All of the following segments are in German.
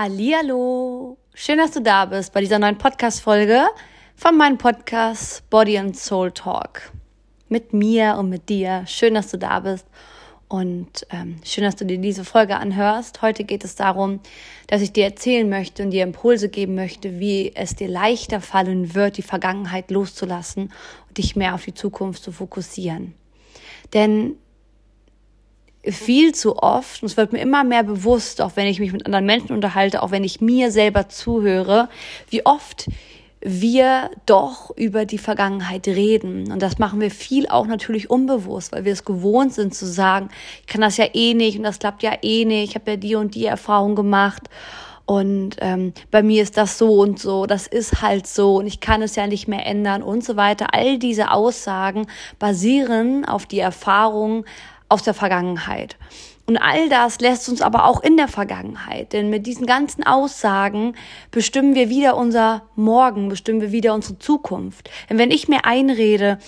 Hallihallo! Schön, dass du da bist bei dieser neuen Podcast-Folge von meinem Podcast Body and Soul Talk. Mit mir und mit dir. Schön, dass du da bist und ähm, schön, dass du dir diese Folge anhörst. Heute geht es darum, dass ich dir erzählen möchte und dir Impulse geben möchte, wie es dir leichter fallen wird, die Vergangenheit loszulassen und dich mehr auf die Zukunft zu fokussieren. Denn viel zu oft, und es wird mir immer mehr bewusst, auch wenn ich mich mit anderen Menschen unterhalte, auch wenn ich mir selber zuhöre, wie oft wir doch über die Vergangenheit reden. Und das machen wir viel auch natürlich unbewusst, weil wir es gewohnt sind zu sagen, ich kann das ja eh nicht und das klappt ja eh nicht, ich habe ja die und die Erfahrung gemacht. Und ähm, bei mir ist das so und so, das ist halt so und ich kann es ja nicht mehr ändern und so weiter. All diese Aussagen basieren auf die Erfahrung aus der Vergangenheit. Und all das lässt uns aber auch in der Vergangenheit, denn mit diesen ganzen Aussagen bestimmen wir wieder unser Morgen, bestimmen wir wieder unsere Zukunft. Denn wenn ich mir einrede,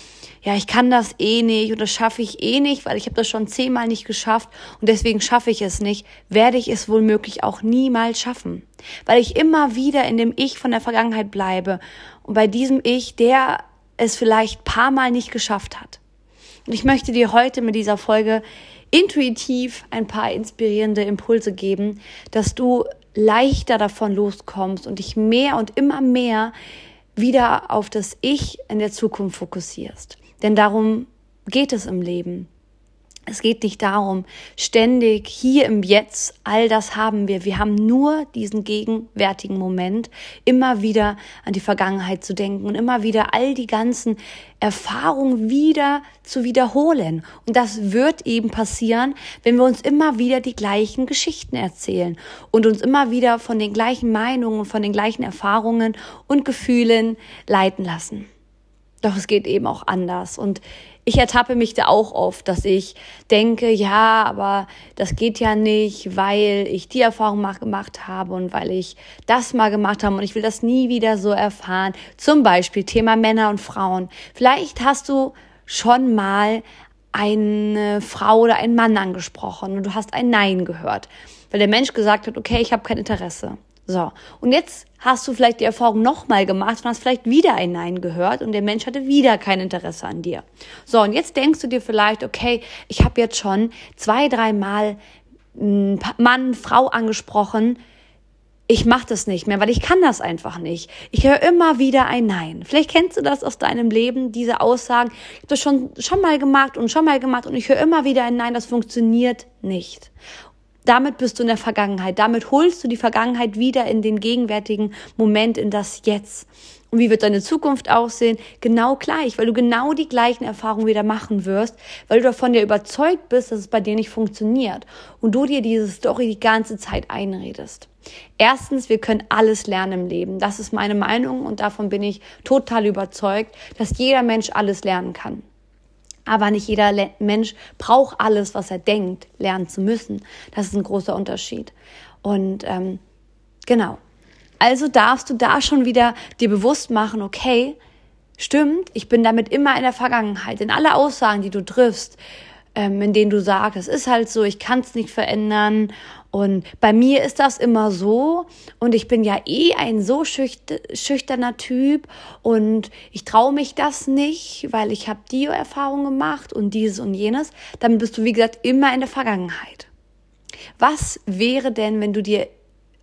ja, ich kann das eh nicht das schaffe ich eh nicht, weil ich habe das schon zehnmal nicht geschafft und deswegen schaffe ich es nicht, werde ich es wohl auch niemals schaffen. Weil ich immer wieder in dem Ich von der Vergangenheit bleibe und bei diesem Ich, der es vielleicht paar Mal nicht geschafft hat. Und ich möchte dir heute mit dieser Folge intuitiv ein paar inspirierende Impulse geben, dass du leichter davon loskommst und dich mehr und immer mehr wieder auf das Ich in der Zukunft fokussierst. Denn darum geht es im Leben. Es geht nicht darum, ständig hier im Jetzt, all das haben wir. Wir haben nur diesen gegenwärtigen Moment, immer wieder an die Vergangenheit zu denken und immer wieder all die ganzen Erfahrungen wieder zu wiederholen. Und das wird eben passieren, wenn wir uns immer wieder die gleichen Geschichten erzählen und uns immer wieder von den gleichen Meinungen, von den gleichen Erfahrungen und Gefühlen leiten lassen. Doch es geht eben auch anders. Und ich ertappe mich da auch oft, dass ich denke, ja, aber das geht ja nicht, weil ich die Erfahrung mal gemacht habe und weil ich das mal gemacht habe und ich will das nie wieder so erfahren. Zum Beispiel Thema Männer und Frauen. Vielleicht hast du schon mal eine Frau oder einen Mann angesprochen und du hast ein Nein gehört, weil der Mensch gesagt hat, okay, ich habe kein Interesse. So, und jetzt hast du vielleicht die Erfahrung nochmal gemacht und hast vielleicht wieder ein Nein gehört und der Mensch hatte wieder kein Interesse an dir. So, und jetzt denkst du dir vielleicht, okay, ich habe jetzt schon zwei, dreimal Mann, Frau angesprochen, ich mache das nicht mehr, weil ich kann das einfach nicht. Ich höre immer wieder ein Nein. Vielleicht kennst du das aus deinem Leben, diese Aussagen. Ich habe das schon, schon mal gemacht und schon mal gemacht und ich höre immer wieder ein Nein, das funktioniert nicht. Damit bist du in der Vergangenheit. Damit holst du die Vergangenheit wieder in den gegenwärtigen Moment, in das Jetzt. Und wie wird deine Zukunft aussehen? Genau gleich, weil du genau die gleichen Erfahrungen wieder machen wirst, weil du davon dir überzeugt bist, dass es bei dir nicht funktioniert und du dir diese Story die ganze Zeit einredest. Erstens, wir können alles lernen im Leben. Das ist meine Meinung und davon bin ich total überzeugt, dass jeder Mensch alles lernen kann. Aber nicht jeder Mensch braucht alles, was er denkt, lernen zu müssen. Das ist ein großer Unterschied. Und ähm, genau. Also darfst du da schon wieder dir bewusst machen, okay, stimmt, ich bin damit immer in der Vergangenheit. In alle Aussagen, die du triffst, ähm, in denen du sagst, es ist halt so, ich kann es nicht verändern und bei mir ist das immer so und ich bin ja eh ein so schüchterner Typ und ich traue mich das nicht, weil ich habe die Erfahrung gemacht und dieses und jenes. Dann bist du, wie gesagt, immer in der Vergangenheit. Was wäre denn, wenn du dir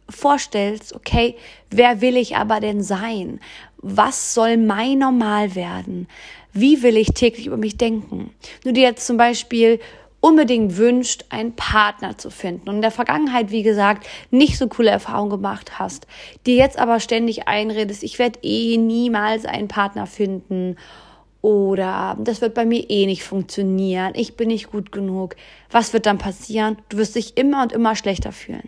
vorstellst, okay, wer will ich aber denn sein? Was soll mein Normal werden? Wie will ich täglich über mich denken? Du dir jetzt zum Beispiel unbedingt wünscht, einen Partner zu finden und in der Vergangenheit, wie gesagt, nicht so coole Erfahrungen gemacht hast, dir jetzt aber ständig einredest, ich werde eh niemals einen Partner finden oder das wird bei mir eh nicht funktionieren, ich bin nicht gut genug, was wird dann passieren? Du wirst dich immer und immer schlechter fühlen.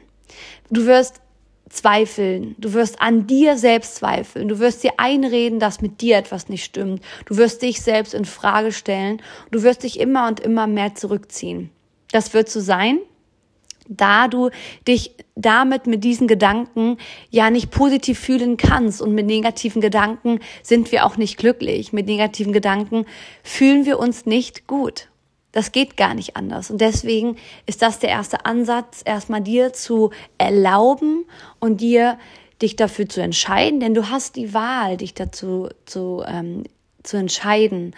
Du wirst zweifeln. Du wirst an dir selbst zweifeln. Du wirst dir einreden, dass mit dir etwas nicht stimmt. Du wirst dich selbst in Frage stellen. Du wirst dich immer und immer mehr zurückziehen. Das wird so sein, da du dich damit mit diesen Gedanken ja nicht positiv fühlen kannst und mit negativen Gedanken sind wir auch nicht glücklich. Mit negativen Gedanken fühlen wir uns nicht gut. Das geht gar nicht anders. Und deswegen ist das der erste Ansatz, erstmal dir zu erlauben und dir dich dafür zu entscheiden, denn du hast die Wahl, dich dazu zu, ähm, zu entscheiden,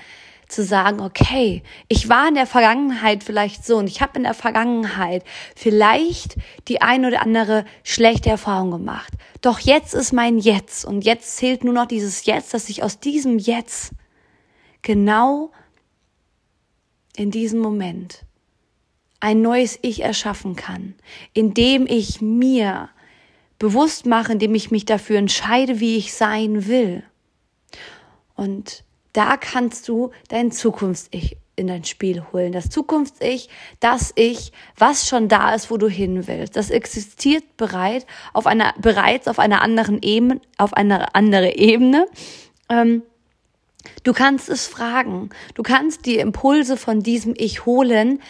zu sagen, okay, ich war in der Vergangenheit vielleicht so und ich habe in der Vergangenheit vielleicht die ein oder andere schlechte Erfahrung gemacht. Doch jetzt ist mein Jetzt und jetzt zählt nur noch dieses Jetzt, dass ich aus diesem Jetzt genau in diesem Moment ein neues Ich erschaffen kann, indem ich mir bewusst mache, indem ich mich dafür entscheide, wie ich sein will. Und da kannst du dein Zukunfts-Ich in dein Spiel holen. Das Zukunfts-Ich, das Ich, was schon da ist, wo du hin willst. Das existiert bereit auf einer, bereits auf einer anderen Ebene, auf einer andere Ebene. Ähm, du kannst es fragen. Du kannst die Impulse von diesem Ich holen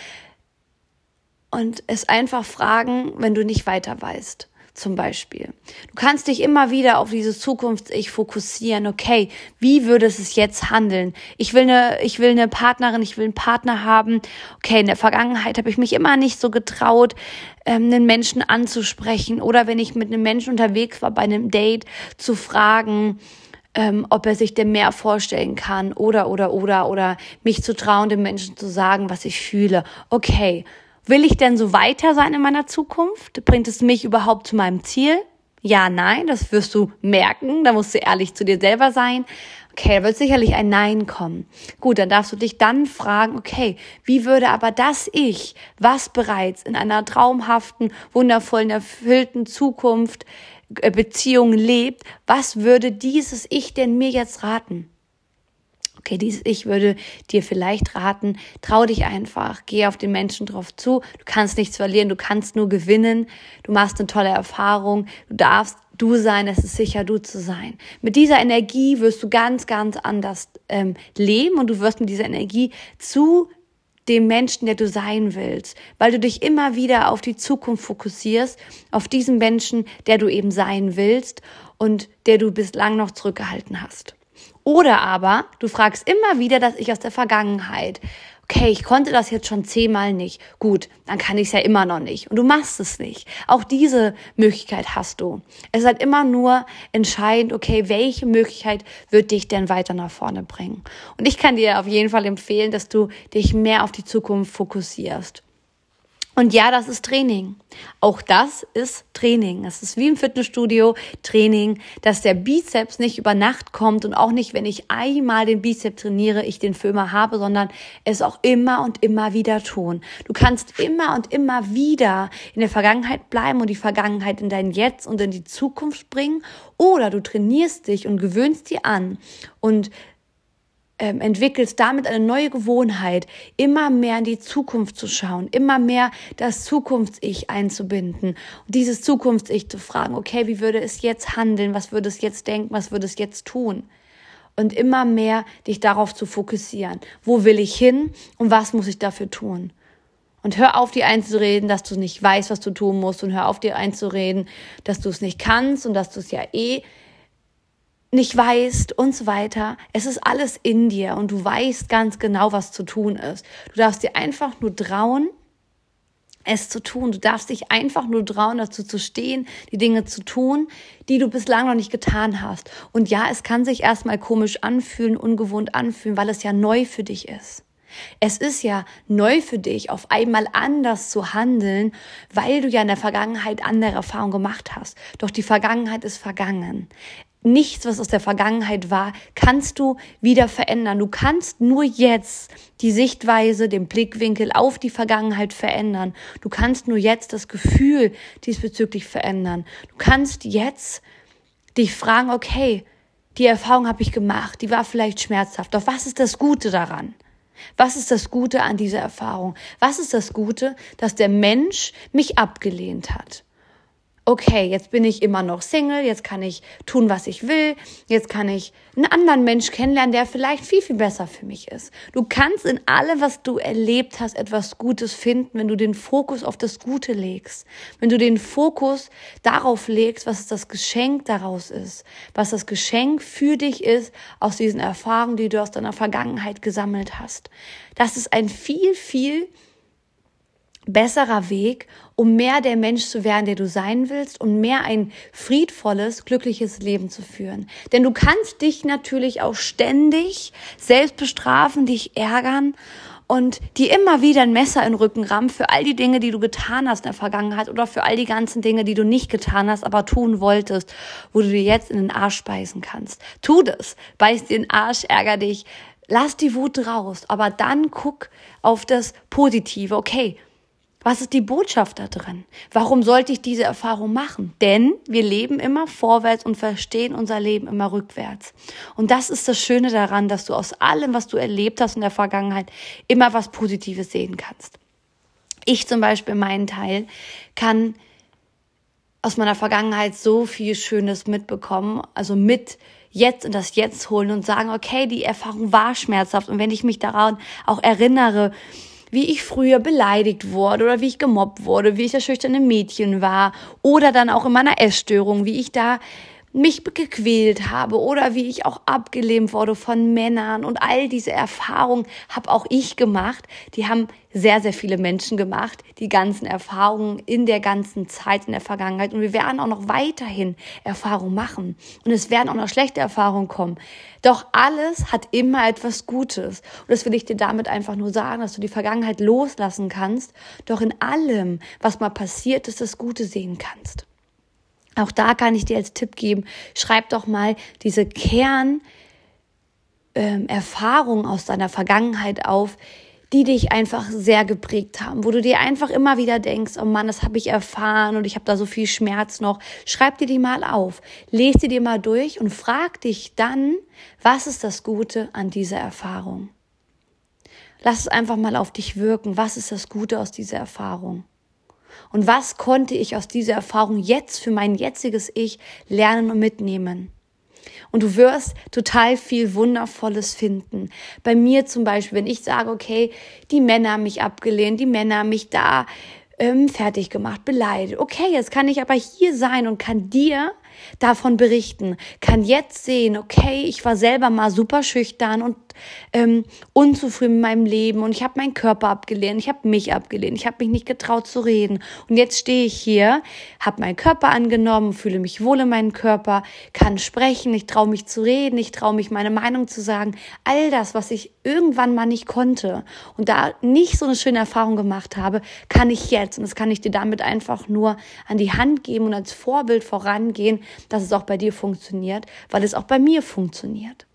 und es einfach fragen, wenn du nicht weiter weißt zum Beispiel. Du kannst dich immer wieder auf dieses Zukunfts-Ich fokussieren. Okay, wie würde es jetzt handeln? Ich will eine, ich will eine Partnerin, ich will einen Partner haben. Okay, in der Vergangenheit habe ich mich immer nicht so getraut, ähm, einen Menschen anzusprechen oder wenn ich mit einem Menschen unterwegs war bei einem Date zu fragen, ähm, ob er sich denn mehr vorstellen kann oder oder oder oder mich zu trauen, dem Menschen zu sagen, was ich fühle. Okay, Will ich denn so weiter sein in meiner Zukunft? Bringt es mich überhaupt zu meinem Ziel? Ja, nein, das wirst du merken. Da musst du ehrlich zu dir selber sein. Okay, da wird sicherlich ein Nein kommen. Gut, dann darfst du dich dann fragen, okay, wie würde aber das Ich, was bereits in einer traumhaften, wundervollen, erfüllten Zukunft, Beziehung lebt, was würde dieses Ich denn mir jetzt raten? Okay, dieses Ich würde dir vielleicht raten, trau dich einfach, geh auf den Menschen drauf zu. Du kannst nichts verlieren, du kannst nur gewinnen. Du machst eine tolle Erfahrung. Du darfst du sein, es ist sicher, du zu sein. Mit dieser Energie wirst du ganz, ganz anders ähm, leben und du wirst mit dieser Energie zu dem Menschen, der du sein willst, weil du dich immer wieder auf die Zukunft fokussierst, auf diesen Menschen, der du eben sein willst und der du bislang noch zurückgehalten hast. Oder aber du fragst immer wieder das Ich aus der Vergangenheit. Okay, ich konnte das jetzt schon zehnmal nicht. Gut, dann kann ich es ja immer noch nicht. Und du machst es nicht. Auch diese Möglichkeit hast du. Es ist halt immer nur entscheidend, okay, welche Möglichkeit wird dich denn weiter nach vorne bringen? Und ich kann dir auf jeden Fall empfehlen, dass du dich mehr auf die Zukunft fokussierst. Und ja, das ist Training. Auch das ist Training. Es ist wie im Fitnessstudio Training, dass der Bizeps nicht über Nacht kommt und auch nicht, wenn ich einmal den Bizeps trainiere, ich den für immer habe, sondern es auch immer und immer wieder tun. Du kannst immer und immer wieder in der Vergangenheit bleiben und die Vergangenheit in dein Jetzt und in die Zukunft bringen oder du trainierst dich und gewöhnst dir an und ähm, entwickelst damit eine neue Gewohnheit, immer mehr in die Zukunft zu schauen, immer mehr das Zukunfts-Ich einzubinden und dieses Zukunfts-Ich zu fragen, okay, wie würde es jetzt handeln, was würde es jetzt denken, was würde es jetzt tun? Und immer mehr dich darauf zu fokussieren. Wo will ich hin und was muss ich dafür tun? Und hör auf, dir einzureden, dass du nicht weißt, was du tun musst. Und hör auf, dir einzureden, dass du es nicht kannst und dass du es ja eh nicht weißt und so weiter. Es ist alles in dir und du weißt ganz genau, was zu tun ist. Du darfst dir einfach nur trauen, es zu tun. Du darfst dich einfach nur trauen, dazu zu stehen, die Dinge zu tun, die du bislang noch nicht getan hast. Und ja, es kann sich erstmal komisch anfühlen, ungewohnt anfühlen, weil es ja neu für dich ist. Es ist ja neu für dich, auf einmal anders zu handeln, weil du ja in der Vergangenheit andere Erfahrungen gemacht hast. Doch die Vergangenheit ist vergangen nichts, was aus der Vergangenheit war, kannst du wieder verändern. Du kannst nur jetzt die Sichtweise, den Blickwinkel auf die Vergangenheit verändern. Du kannst nur jetzt das Gefühl diesbezüglich verändern. Du kannst jetzt dich fragen, okay, die Erfahrung habe ich gemacht, die war vielleicht schmerzhaft, doch was ist das Gute daran? Was ist das Gute an dieser Erfahrung? Was ist das Gute, dass der Mensch mich abgelehnt hat? Okay, jetzt bin ich immer noch Single, jetzt kann ich tun, was ich will, jetzt kann ich einen anderen Mensch kennenlernen, der vielleicht viel, viel besser für mich ist. Du kannst in allem, was du erlebt hast, etwas Gutes finden, wenn du den Fokus auf das Gute legst. Wenn du den Fokus darauf legst, was das Geschenk daraus ist, was das Geschenk für dich ist aus diesen Erfahrungen, die du aus deiner Vergangenheit gesammelt hast. Das ist ein viel, viel besserer Weg, um mehr der Mensch zu werden, der du sein willst und mehr ein friedvolles, glückliches Leben zu führen. Denn du kannst dich natürlich auch ständig selbst bestrafen, dich ärgern und dir immer wieder ein Messer in den Rücken rammen für all die Dinge, die du getan hast in der Vergangenheit oder für all die ganzen Dinge, die du nicht getan hast, aber tun wolltest, wo du dir jetzt in den Arsch speisen kannst. Tu das, beiß dir den Arsch, ärger dich, lass die Wut raus, aber dann guck auf das Positive. Okay, was ist die Botschaft da drin? Warum sollte ich diese Erfahrung machen? Denn wir leben immer vorwärts und verstehen unser Leben immer rückwärts. Und das ist das Schöne daran, dass du aus allem, was du erlebt hast in der Vergangenheit, immer was Positives sehen kannst. Ich zum Beispiel, meinen Teil, kann aus meiner Vergangenheit so viel Schönes mitbekommen, also mit jetzt in das Jetzt holen und sagen, okay, die Erfahrung war schmerzhaft. Und wenn ich mich daran auch erinnere, wie ich früher beleidigt wurde oder wie ich gemobbt wurde, wie ich das schüchterne Mädchen war oder dann auch in meiner Essstörung, wie ich da mich gequält habe oder wie ich auch abgelehnt wurde von Männern und all diese Erfahrungen habe auch ich gemacht. Die haben sehr, sehr viele Menschen gemacht, die ganzen Erfahrungen in der ganzen Zeit in der Vergangenheit. Und wir werden auch noch weiterhin Erfahrungen machen. Und es werden auch noch schlechte Erfahrungen kommen. Doch alles hat immer etwas Gutes. Und das will ich dir damit einfach nur sagen, dass du die Vergangenheit loslassen kannst, doch in allem, was mal passiert ist, das Gute sehen kannst. Auch da kann ich dir als Tipp geben, schreib doch mal diese Kernerfahrung ähm, aus deiner Vergangenheit auf, die dich einfach sehr geprägt haben, wo du dir einfach immer wieder denkst, oh Mann, das habe ich erfahren und ich habe da so viel Schmerz noch. Schreib dir die mal auf, lese die dir mal durch und frag dich dann, was ist das Gute an dieser Erfahrung? Lass es einfach mal auf dich wirken. Was ist das Gute aus dieser Erfahrung? Und was konnte ich aus dieser Erfahrung jetzt für mein jetziges Ich lernen und mitnehmen? Und du wirst total viel Wundervolles finden. Bei mir zum Beispiel, wenn ich sage, okay, die Männer haben mich abgelehnt, die Männer haben mich da ähm, fertig gemacht, beleidigt. Okay, jetzt kann ich aber hier sein und kann dir davon berichten, kann jetzt sehen, okay, ich war selber mal super schüchtern und ähm, unzufrieden mit meinem Leben. Und ich habe meinen Körper abgelehnt, ich habe mich abgelehnt, ich habe mich nicht getraut zu reden. Und jetzt stehe ich hier, habe meinen Körper angenommen, fühle mich wohl in meinem Körper, kann sprechen, ich traue mich zu reden, ich traue mich meine Meinung zu sagen, all das, was ich irgendwann mal nicht konnte und da nicht so eine schöne Erfahrung gemacht habe, kann ich jetzt. Und das kann ich dir damit einfach nur an die Hand geben und als Vorbild vorangehen, dass es auch bei dir funktioniert, weil es auch bei mir funktioniert.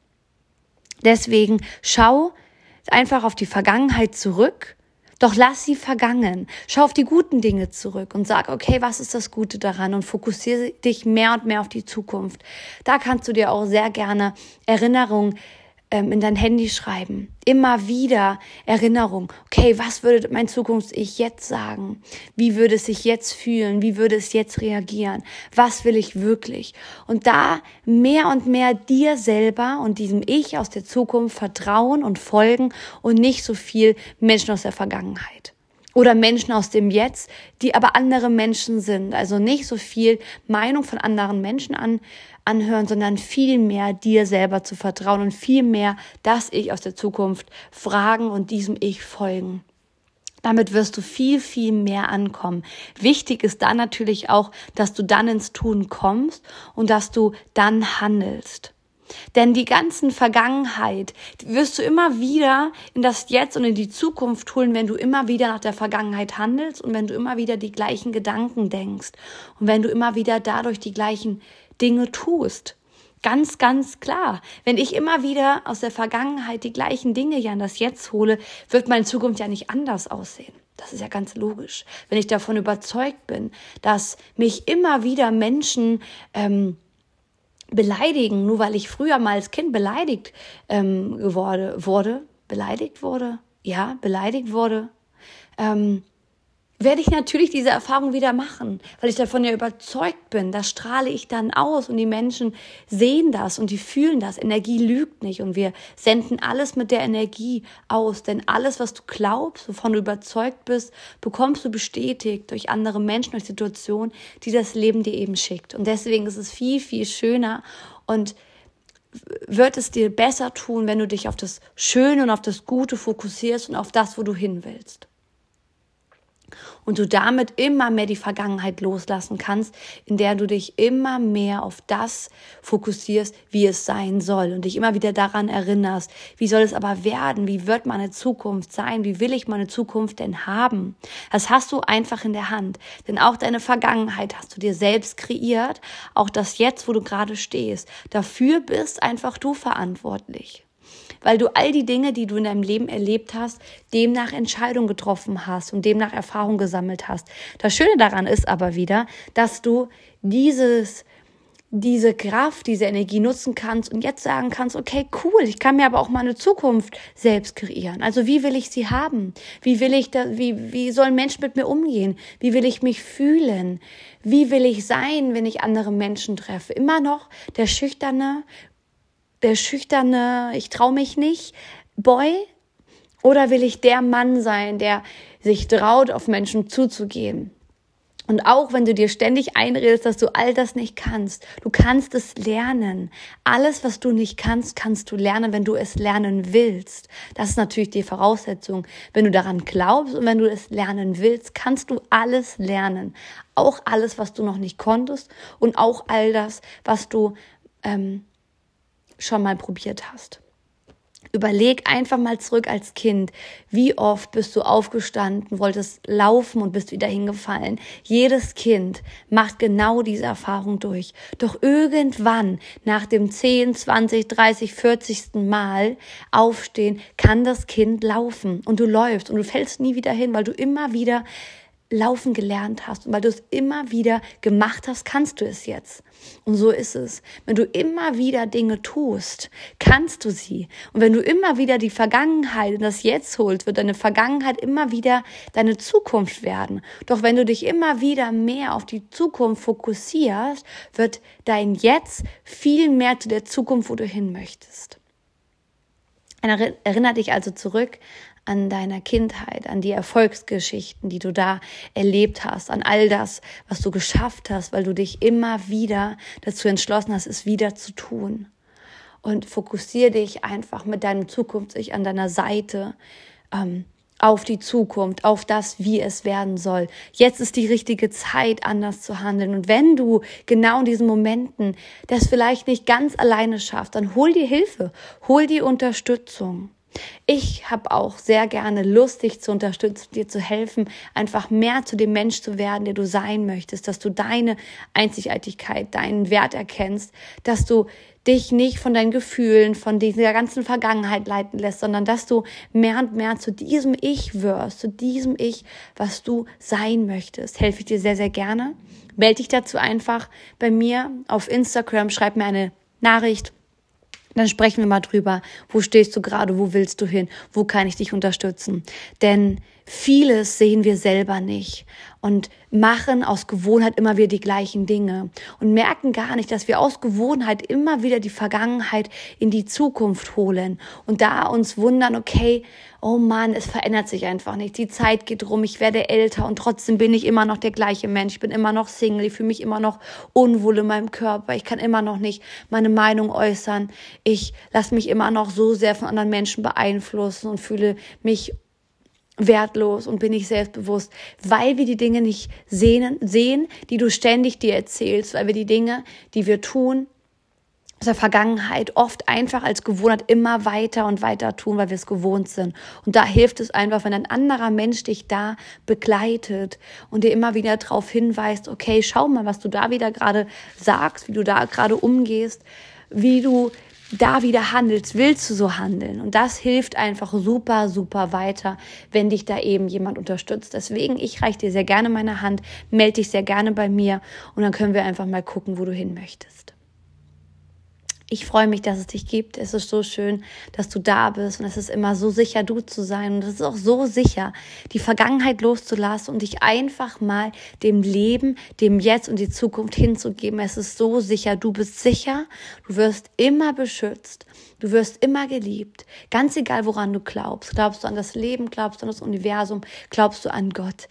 Deswegen schau einfach auf die Vergangenheit zurück, doch lass sie vergangen. Schau auf die guten Dinge zurück und sag, okay, was ist das Gute daran und fokussiere dich mehr und mehr auf die Zukunft. Da kannst du dir auch sehr gerne Erinnerungen ähm, in dein Handy schreiben. Immer wieder Erinnerung. Okay, was würde mein Zukunfts-Ich jetzt sagen? Wie würde es sich jetzt fühlen? Wie würde es jetzt reagieren? Was will ich wirklich? Und da mehr und mehr dir selber und diesem Ich aus der Zukunft vertrauen und folgen und nicht so viel Menschen aus der Vergangenheit oder Menschen aus dem Jetzt, die aber andere Menschen sind. Also nicht so viel Meinung von anderen Menschen an, anhören, sondern viel mehr dir selber zu vertrauen und viel mehr das Ich aus der Zukunft fragen und diesem Ich folgen. Damit wirst du viel, viel mehr ankommen. Wichtig ist dann natürlich auch, dass du dann ins Tun kommst und dass du dann handelst. Denn die ganzen Vergangenheit wirst du immer wieder in das Jetzt und in die Zukunft holen, wenn du immer wieder nach der Vergangenheit handelst und wenn du immer wieder die gleichen Gedanken denkst und wenn du immer wieder dadurch die gleichen Dinge tust. Ganz, ganz klar. Wenn ich immer wieder aus der Vergangenheit die gleichen Dinge ja in das Jetzt hole, wird meine Zukunft ja nicht anders aussehen. Das ist ja ganz logisch. Wenn ich davon überzeugt bin, dass mich immer wieder Menschen ähm, beleidigen, nur weil ich früher mal als Kind beleidigt ähm, geworde, wurde, beleidigt wurde, ja, beleidigt wurde, ähm, werde ich natürlich diese Erfahrung wieder machen, weil ich davon ja überzeugt bin. Das strahle ich dann aus und die Menschen sehen das und die fühlen das. Energie lügt nicht und wir senden alles mit der Energie aus, denn alles, was du glaubst, wovon du überzeugt bist, bekommst du bestätigt durch andere Menschen, durch Situationen, die das Leben dir eben schickt. Und deswegen ist es viel, viel schöner und wird es dir besser tun, wenn du dich auf das Schöne und auf das Gute fokussierst und auf das, wo du hin willst und du damit immer mehr die Vergangenheit loslassen kannst, in der du dich immer mehr auf das fokussierst, wie es sein soll und dich immer wieder daran erinnerst, wie soll es aber werden, wie wird meine Zukunft sein, wie will ich meine Zukunft denn haben. Das hast du einfach in der Hand, denn auch deine Vergangenheit hast du dir selbst kreiert, auch das jetzt, wo du gerade stehst, dafür bist einfach du verantwortlich weil du all die Dinge, die du in deinem Leben erlebt hast, demnach Entscheidungen getroffen hast und demnach Erfahrung gesammelt hast. Das Schöne daran ist aber wieder, dass du dieses diese Kraft, diese Energie nutzen kannst und jetzt sagen kannst, okay, cool, ich kann mir aber auch meine Zukunft selbst kreieren. Also wie will ich sie haben? Wie will ich da, wie, wie soll ein Mensch mit mir umgehen? Wie will ich mich fühlen? Wie will ich sein, wenn ich andere Menschen treffe? Immer noch der schüchterne, der schüchterne, ich traue mich nicht, Boy? Oder will ich der Mann sein, der sich traut, auf Menschen zuzugehen? Und auch wenn du dir ständig einredest, dass du all das nicht kannst, du kannst es lernen. Alles, was du nicht kannst, kannst du lernen, wenn du es lernen willst. Das ist natürlich die Voraussetzung. Wenn du daran glaubst und wenn du es lernen willst, kannst du alles lernen. Auch alles, was du noch nicht konntest und auch all das, was du ähm, schon mal probiert hast. Überleg einfach mal zurück als Kind. Wie oft bist du aufgestanden, wolltest laufen und bist wieder hingefallen? Jedes Kind macht genau diese Erfahrung durch. Doch irgendwann, nach dem 10, 20, 30, 40. Mal aufstehen, kann das Kind laufen und du läufst und du fällst nie wieder hin, weil du immer wieder laufen gelernt hast und weil du es immer wieder gemacht hast, kannst du es jetzt. Und so ist es. Wenn du immer wieder Dinge tust, kannst du sie. Und wenn du immer wieder die Vergangenheit in das Jetzt holst, wird deine Vergangenheit immer wieder deine Zukunft werden. Doch wenn du dich immer wieder mehr auf die Zukunft fokussierst, wird dein Jetzt viel mehr zu der Zukunft, wo du hin möchtest. Erinnere dich also zurück an deiner Kindheit, an die Erfolgsgeschichten, die du da erlebt hast, an all das, was du geschafft hast, weil du dich immer wieder dazu entschlossen hast, es wieder zu tun. Und fokussiere dich einfach mit deinem Zukunfts-Ich an deiner Seite ähm, auf die Zukunft, auf das, wie es werden soll. Jetzt ist die richtige Zeit, anders zu handeln. Und wenn du genau in diesen Momenten das vielleicht nicht ganz alleine schaffst, dann hol dir Hilfe, hol dir Unterstützung. Ich habe auch sehr gerne Lust, dich zu unterstützen, dir zu helfen, einfach mehr zu dem Mensch zu werden, der du sein möchtest, dass du deine Einzigartigkeit, deinen Wert erkennst, dass du dich nicht von deinen Gefühlen, von dieser ganzen Vergangenheit leiten lässt, sondern dass du mehr und mehr zu diesem Ich wirst, zu diesem Ich, was du sein möchtest. Helfe ich dir sehr, sehr gerne. Melde dich dazu einfach bei mir auf Instagram, schreib mir eine Nachricht dann sprechen wir mal drüber, wo stehst du gerade, wo willst du hin, wo kann ich dich unterstützen. Denn vieles sehen wir selber nicht und machen aus Gewohnheit immer wieder die gleichen Dinge und merken gar nicht, dass wir aus Gewohnheit immer wieder die Vergangenheit in die Zukunft holen und da uns wundern, okay, oh Mann, es verändert sich einfach nicht. Die Zeit geht rum, ich werde älter und trotzdem bin ich immer noch der gleiche Mensch. Ich bin immer noch Single, ich fühle mich immer noch unwohl in meinem Körper. Ich kann immer noch nicht meine Meinung äußern. Ich lasse mich immer noch so sehr von anderen Menschen beeinflussen und fühle mich wertlos und bin ich selbstbewusst, weil wir die Dinge nicht sehen, sehen, die du ständig dir erzählst, weil wir die Dinge, die wir tun, aus der Vergangenheit oft einfach als Gewohnheit immer weiter und weiter tun, weil wir es gewohnt sind. Und da hilft es einfach, wenn ein anderer Mensch dich da begleitet und dir immer wieder darauf hinweist, okay, schau mal, was du da wieder gerade sagst, wie du da gerade umgehst, wie du da wieder handelst, willst du so handeln. Und das hilft einfach super, super weiter, wenn dich da eben jemand unterstützt. Deswegen, ich reiche dir sehr gerne meine Hand, melde dich sehr gerne bei mir und dann können wir einfach mal gucken, wo du hin möchtest. Ich freue mich, dass es dich gibt. Es ist so schön, dass du da bist und es ist immer so sicher, du zu sein. Und es ist auch so sicher, die Vergangenheit loszulassen und dich einfach mal dem Leben, dem Jetzt und die Zukunft hinzugeben. Es ist so sicher, du bist sicher, du wirst immer beschützt, du wirst immer geliebt. Ganz egal, woran du glaubst. Glaubst du an das Leben, glaubst du an das Universum, glaubst du an Gott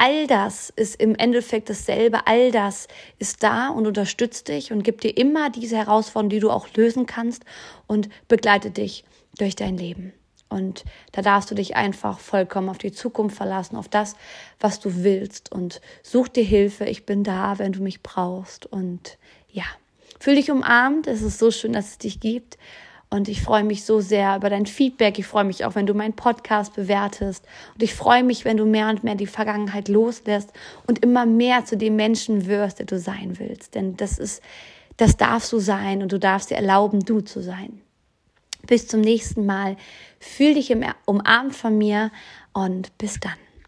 all das ist im Endeffekt dasselbe, all das ist da und unterstützt dich und gibt dir immer diese Herausforderungen, die du auch lösen kannst und begleitet dich durch dein Leben. Und da darfst du dich einfach vollkommen auf die Zukunft verlassen, auf das, was du willst und such dir Hilfe. Ich bin da, wenn du mich brauchst. Und ja, fühl dich umarmt. Es ist so schön, dass es dich gibt. Und ich freue mich so sehr über dein Feedback. Ich freue mich auch, wenn du meinen Podcast bewertest. Und ich freue mich, wenn du mehr und mehr die Vergangenheit loslässt und immer mehr zu dem Menschen wirst, der du sein willst. Denn das ist, das darfst du sein und du darfst dir erlauben, du zu sein. Bis zum nächsten Mal. Fühl dich umarmt von mir und bis dann.